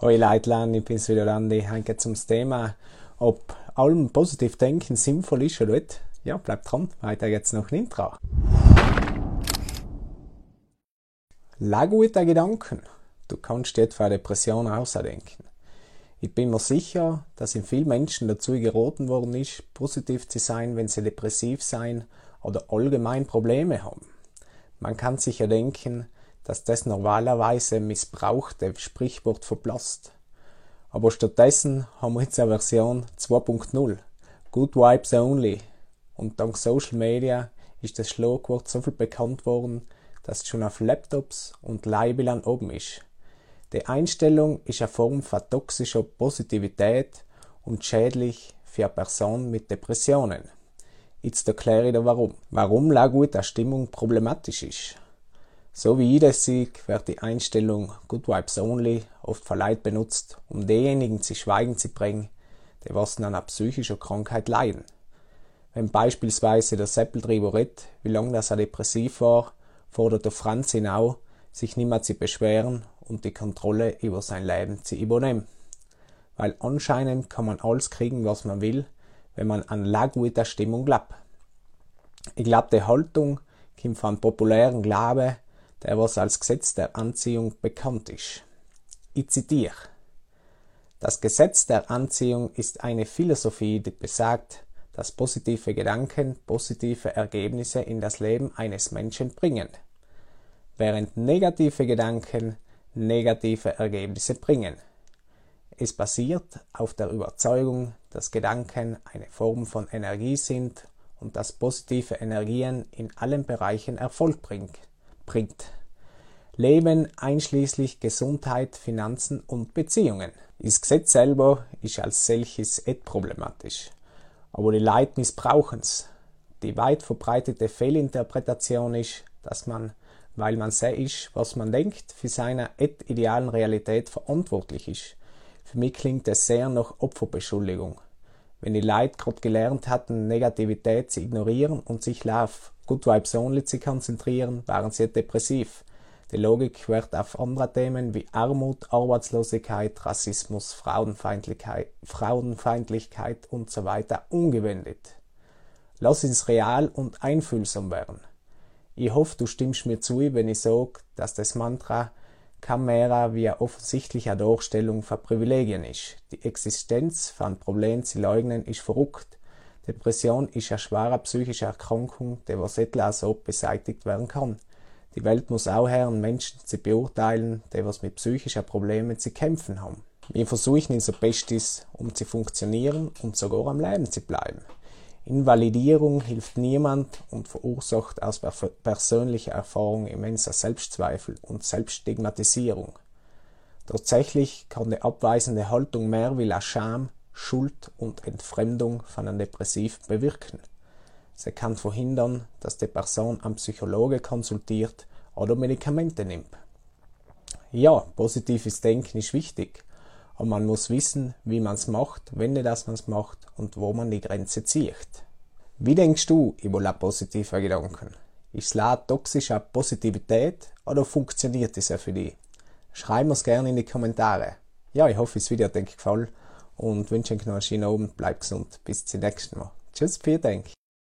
Hoi Leitlan, ich bin's wieder Andi. Heute zum Thema, ob allem positiv denken sinnvoll ist oder nicht. Ja, bleibt dran, weiter geht's noch ein Intro. Lag guter Gedanken. Du kannst dir etwa Depression ausdenken. Ich bin mir sicher, dass in vielen Menschen dazu geraten worden ist, positiv zu sein, wenn sie depressiv sein oder allgemein Probleme haben. Man kann sich ja denken, dass das normalerweise missbrauchte Sprichwort verblasst. Aber stattdessen haben wir jetzt eine Version 2.0. Good Vibes Only. Und dank Social Media ist das Schlagwort so viel bekannt worden, dass es schon auf Laptops und Leihbildern oben ist. Die Einstellung ist eine Form von toxischer Positivität und schädlich für eine Person mit Depressionen. Jetzt erkläre ich dir warum. Warum la gute Stimmung problematisch ist. So wie das sehe, wird die Einstellung Good Vibes Only oft verleiht benutzt, um diejenigen zu Schweigen zu bringen, die was an einer psychischen Krankheit leiden. Wenn beispielsweise der Seppeltreiber redet, wie lange das er depressiv war, fordert der Franz auch, sich nicht mehr zu beschweren und die Kontrolle über sein Leben zu übernehmen. Weil anscheinend kann man alles kriegen, was man will, wenn man an la gute Stimmung glaubt. Ich glaube, die Haltung kommt von populären Glaube, der was als Gesetz der Anziehung bekannt ist. Ich zitiere. Das Gesetz der Anziehung ist eine Philosophie, die besagt, dass positive Gedanken positive Ergebnisse in das Leben eines Menschen bringen, während negative Gedanken negative Ergebnisse bringen. Es basiert auf der Überzeugung, dass Gedanken eine Form von Energie sind und dass positive Energien in allen Bereichen Erfolg bringt bringt. Leben einschließlich Gesundheit, Finanzen und Beziehungen. Das Gesetz selber ist als solches et problematisch. Aber die Leute missbrauchen es. Die weit verbreitete Fehlinterpretation ist, dass man, weil man sehr ist, was man denkt, für seine et idealen Realität verantwortlich ist. Für mich klingt es sehr nach Opferbeschuldigung. Wenn die Leute gerade gelernt hatten, Negativität zu ignorieren und sich auf Good Vibes Only zu konzentrieren, waren sie depressiv. Die Logik wird auf andere Themen wie Armut, Arbeitslosigkeit, Rassismus, Frauenfeindlichkeit, Frauenfeindlichkeit und so weiter umgewendet. Lass uns real und einfühlsam werden. Ich hoffe, du stimmst mir zu, wenn ich sage, dass das Mantra Chimera wie eine offensichtliche Darstellung von Privilegien ist. Die Existenz von Problemen zu leugnen ist verrückt. Depression ist eine schwere psychische Erkrankung, die was etwa so beseitigt werden kann. Die Welt muss auch hören, Menschen zu beurteilen, die was mit psychischen Problemen zu kämpfen haben. Wir versuchen unser Bestes, um zu funktionieren und sogar am Leben zu bleiben. Invalidierung hilft niemand und verursacht aus persönlicher Erfahrung immenser Selbstzweifel und Selbststigmatisierung. Tatsächlich kann die abweisende Haltung mehr wie la Scham Schuld und Entfremdung von einem Depressiv bewirken. Sie kann verhindern, dass die Person einen Psychologe konsultiert oder Medikamente nimmt. Ja, positives Denken ist wichtig, aber man muss wissen, wie man es macht, wenn nicht, dass man es macht und wo man die Grenze zieht. Wie denkst du über la positive Gedanken? Ist la toxische Positivität oder funktioniert es ja für dich? Schreib mir's gerne in die Kommentare. Ja, ich hoffe, das Video hat dir gefallen und wünsche euch noch einen schönen Abend. Bleibt gesund. Bis zum nächsten Mal. Tschüss, vielen Dank.